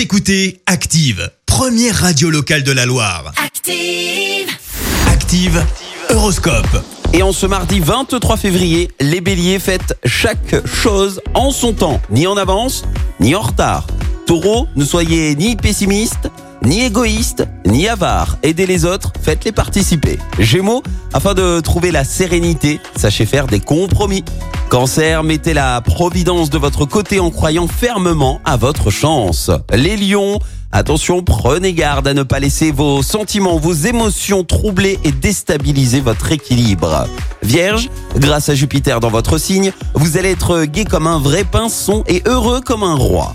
Vous écoutez Active, première radio locale de la Loire. Active. Active, Horoscope. Et en ce mardi 23 février, les béliers faites chaque chose en son temps, ni en avance, ni en retard. Taureau, ne soyez ni pessimiste, ni égoïste, ni avare. Aidez les autres, faites-les participer. Gémeaux, afin de trouver la sérénité, sachez faire des compromis. Cancer, mettez la providence de votre côté en croyant fermement à votre chance. Les lions, attention, prenez garde à ne pas laisser vos sentiments, vos émotions troubler et déstabiliser votre équilibre. Vierge, grâce à Jupiter dans votre signe, vous allez être gai comme un vrai pinson et heureux comme un roi.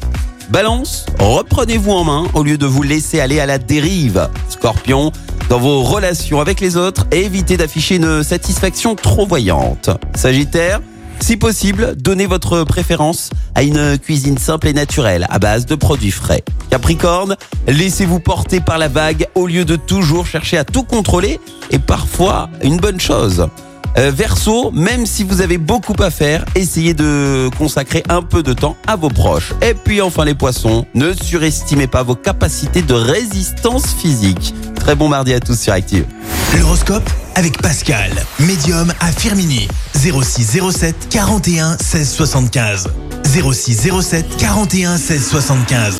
Balance, reprenez-vous en main au lieu de vous laisser aller à la dérive. Scorpion, dans vos relations avec les autres, évitez d'afficher une satisfaction trop voyante. Sagittaire, si possible, donnez votre préférence à une cuisine simple et naturelle à base de produits frais. Capricorne, laissez-vous porter par la vague au lieu de toujours chercher à tout contrôler et parfois une bonne chose. Euh, Verseau, même si vous avez beaucoup à faire, essayez de consacrer un peu de temps à vos proches. Et puis enfin les poissons, ne surestimez pas vos capacités de résistance physique. Très bon mardi à tous sur Active. L'horoscope avec Pascal, médium à Firmini. 06 07 41 16 75. 06 07 41 16 75.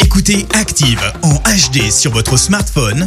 Écoutez Active en HD sur votre smartphone,